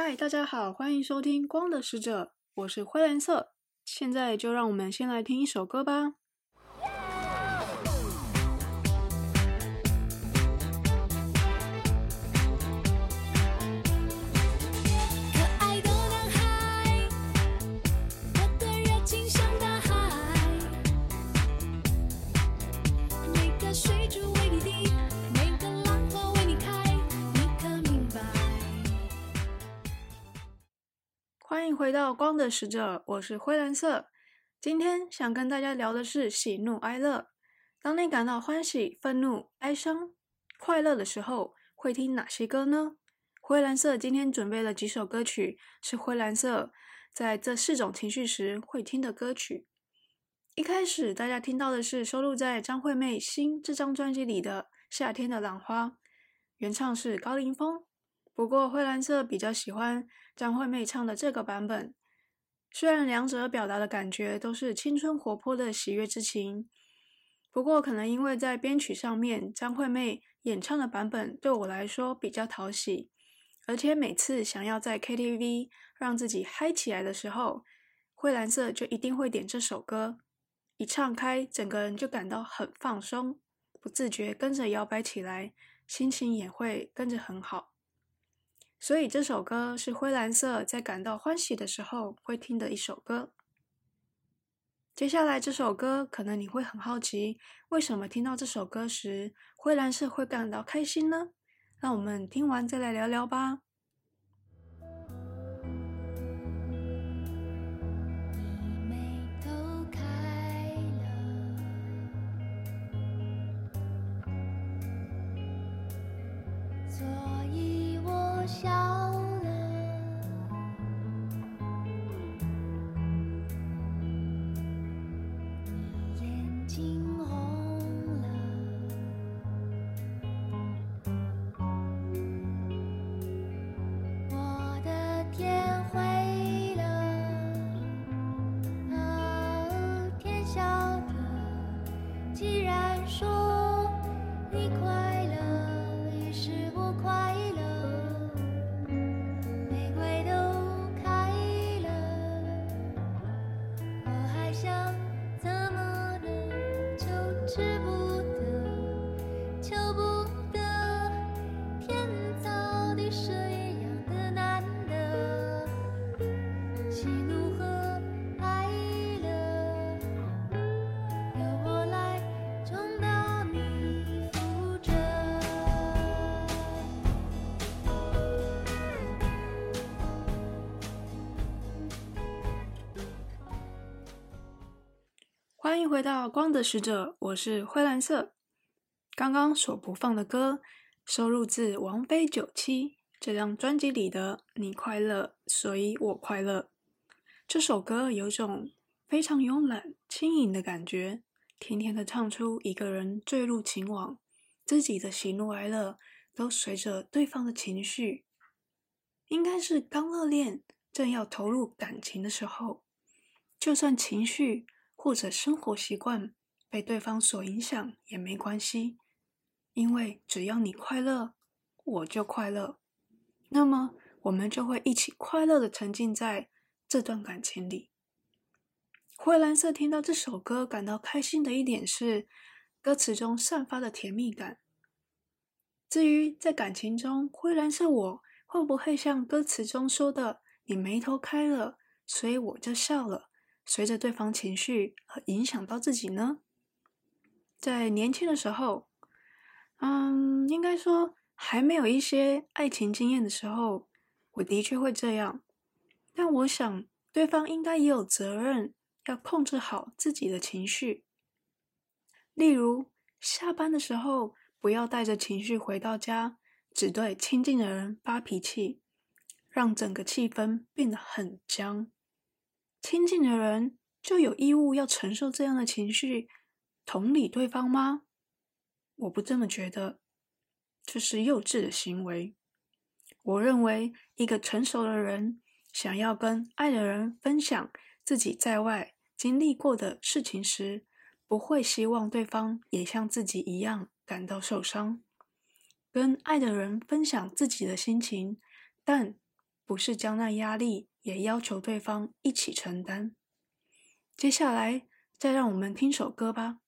嗨，大家好，欢迎收听《光的使者》，我是灰蓝色。现在就让我们先来听一首歌吧。回到光的使者，我是灰蓝色。今天想跟大家聊的是喜怒哀乐。当你感到欢喜、愤怒、哀伤、快乐的时候，会听哪些歌呢？灰蓝色今天准备了几首歌曲，是灰蓝色在这四种情绪时会听的歌曲。一开始大家听到的是收录在张惠妹《新》这张专辑里的《夏天的浪花》，原唱是高凌风。不过，灰蓝色比较喜欢张惠妹唱的这个版本。虽然两者表达的感觉都是青春活泼的喜悦之情，不过可能因为在编曲上面，张惠妹演唱的版本对我来说比较讨喜，而且每次想要在 KTV 让自己嗨起来的时候，灰蓝色就一定会点这首歌。一唱开，整个人就感到很放松，不自觉跟着摇摆起来，心情也会跟着很好。所以这首歌是灰蓝色在感到欢喜的时候会听的一首歌。接下来这首歌，可能你会很好奇，为什么听到这首歌时，灰蓝色会感到开心呢？让我们听完再来聊聊吧。快乐也是不快乐，玫瑰都开了，我还想怎么能就吃？欢迎回到光的使者，我是灰蓝色。刚刚所播放的歌收录自王菲《九七》这张专辑里的《你快乐，所以我快乐》。这首歌有种非常慵懒、轻盈的感觉，甜甜的唱出一个人坠入情网，自己的喜怒哀乐都随着对方的情绪。应该是刚热恋，正要投入感情的时候，就算情绪。或者生活习惯被对方所影响也没关系，因为只要你快乐，我就快乐。那么我们就会一起快乐的沉浸在这段感情里。灰蓝色听到这首歌感到开心的一点是歌词中散发的甜蜜感。至于在感情中，灰蓝色我会不会像歌词中说的，你眉头开了，所以我就笑了。随着对方情绪而影响到自己呢？在年轻的时候，嗯，应该说还没有一些爱情经验的时候，我的确会这样。但我想，对方应该也有责任要控制好自己的情绪。例如，下班的时候不要带着情绪回到家，只对亲近的人发脾气，让整个气氛变得很僵。亲近的人就有义务要承受这样的情绪，同理对方吗？我不这么觉得，这是幼稚的行为。我认为，一个成熟的人想要跟爱的人分享自己在外经历过的事情时，不会希望对方也像自己一样感到受伤。跟爱的人分享自己的心情，但不是将那压力也要求对方一起承担。接下来，再让我们听首歌吧。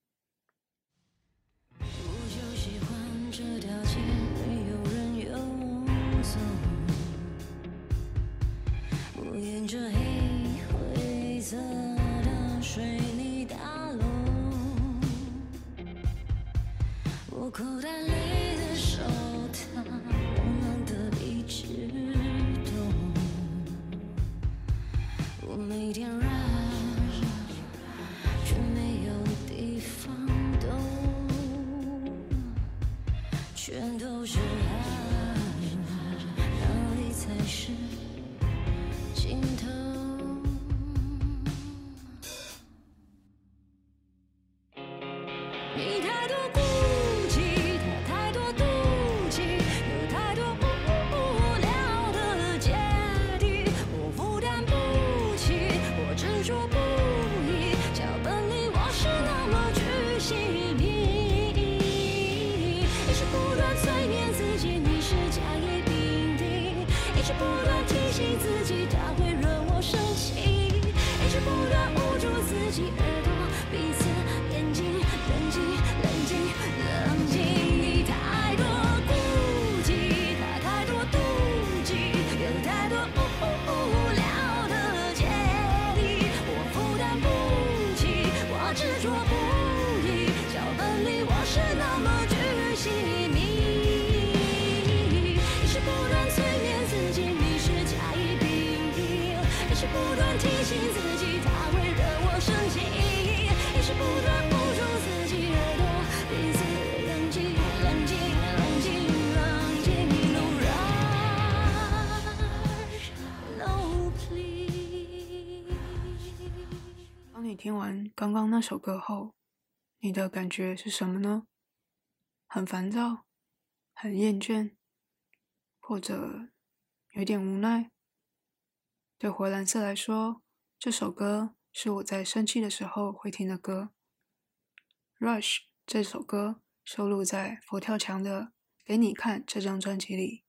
听刚刚那首歌后，你的感觉是什么呢？很烦躁，很厌倦，或者有点无奈？对灰蓝色来说，这首歌是我在生气的时候会听的歌。Rush 这首歌收录在佛跳墙的《给你看》这张专辑里，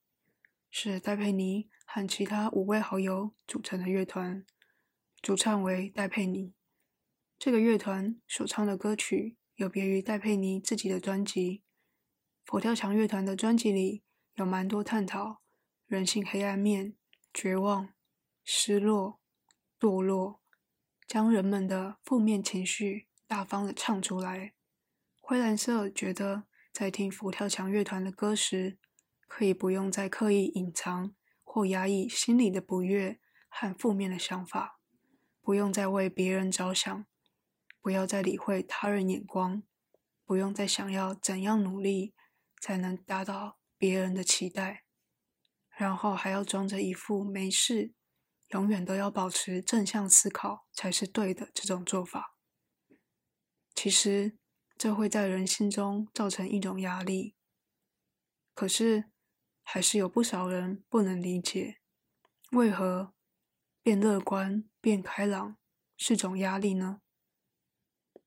是戴佩妮和其他五位好友组成的乐团，主唱为戴佩妮。这个乐团所唱的歌曲有别于戴佩妮自己的专辑，佛跳墙乐团的专辑里有蛮多探讨人性黑暗面、绝望、失落、堕落，将人们的负面情绪大方的唱出来。灰蓝色觉得，在听佛跳墙乐团的歌时，可以不用再刻意隐藏或压抑心里的不悦和负面的想法，不用再为别人着想。不要再理会他人眼光，不用再想要怎样努力才能达到别人的期待，然后还要装着一副没事，永远都要保持正向思考才是对的这种做法。其实这会在人心中造成一种压力，可是还是有不少人不能理解，为何变乐观、变开朗是种压力呢？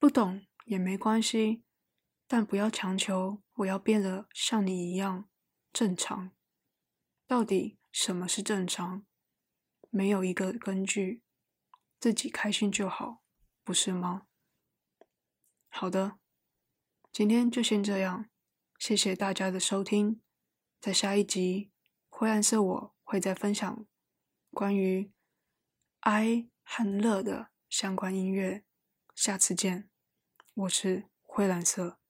不懂也没关系，但不要强求我要变得像你一样正常。到底什么是正常？没有一个根据，自己开心就好，不是吗？好的，今天就先这样，谢谢大家的收听。在下一集，灰暗色我会再分享关于哀和乐的相关音乐。下次见。我是灰蓝色。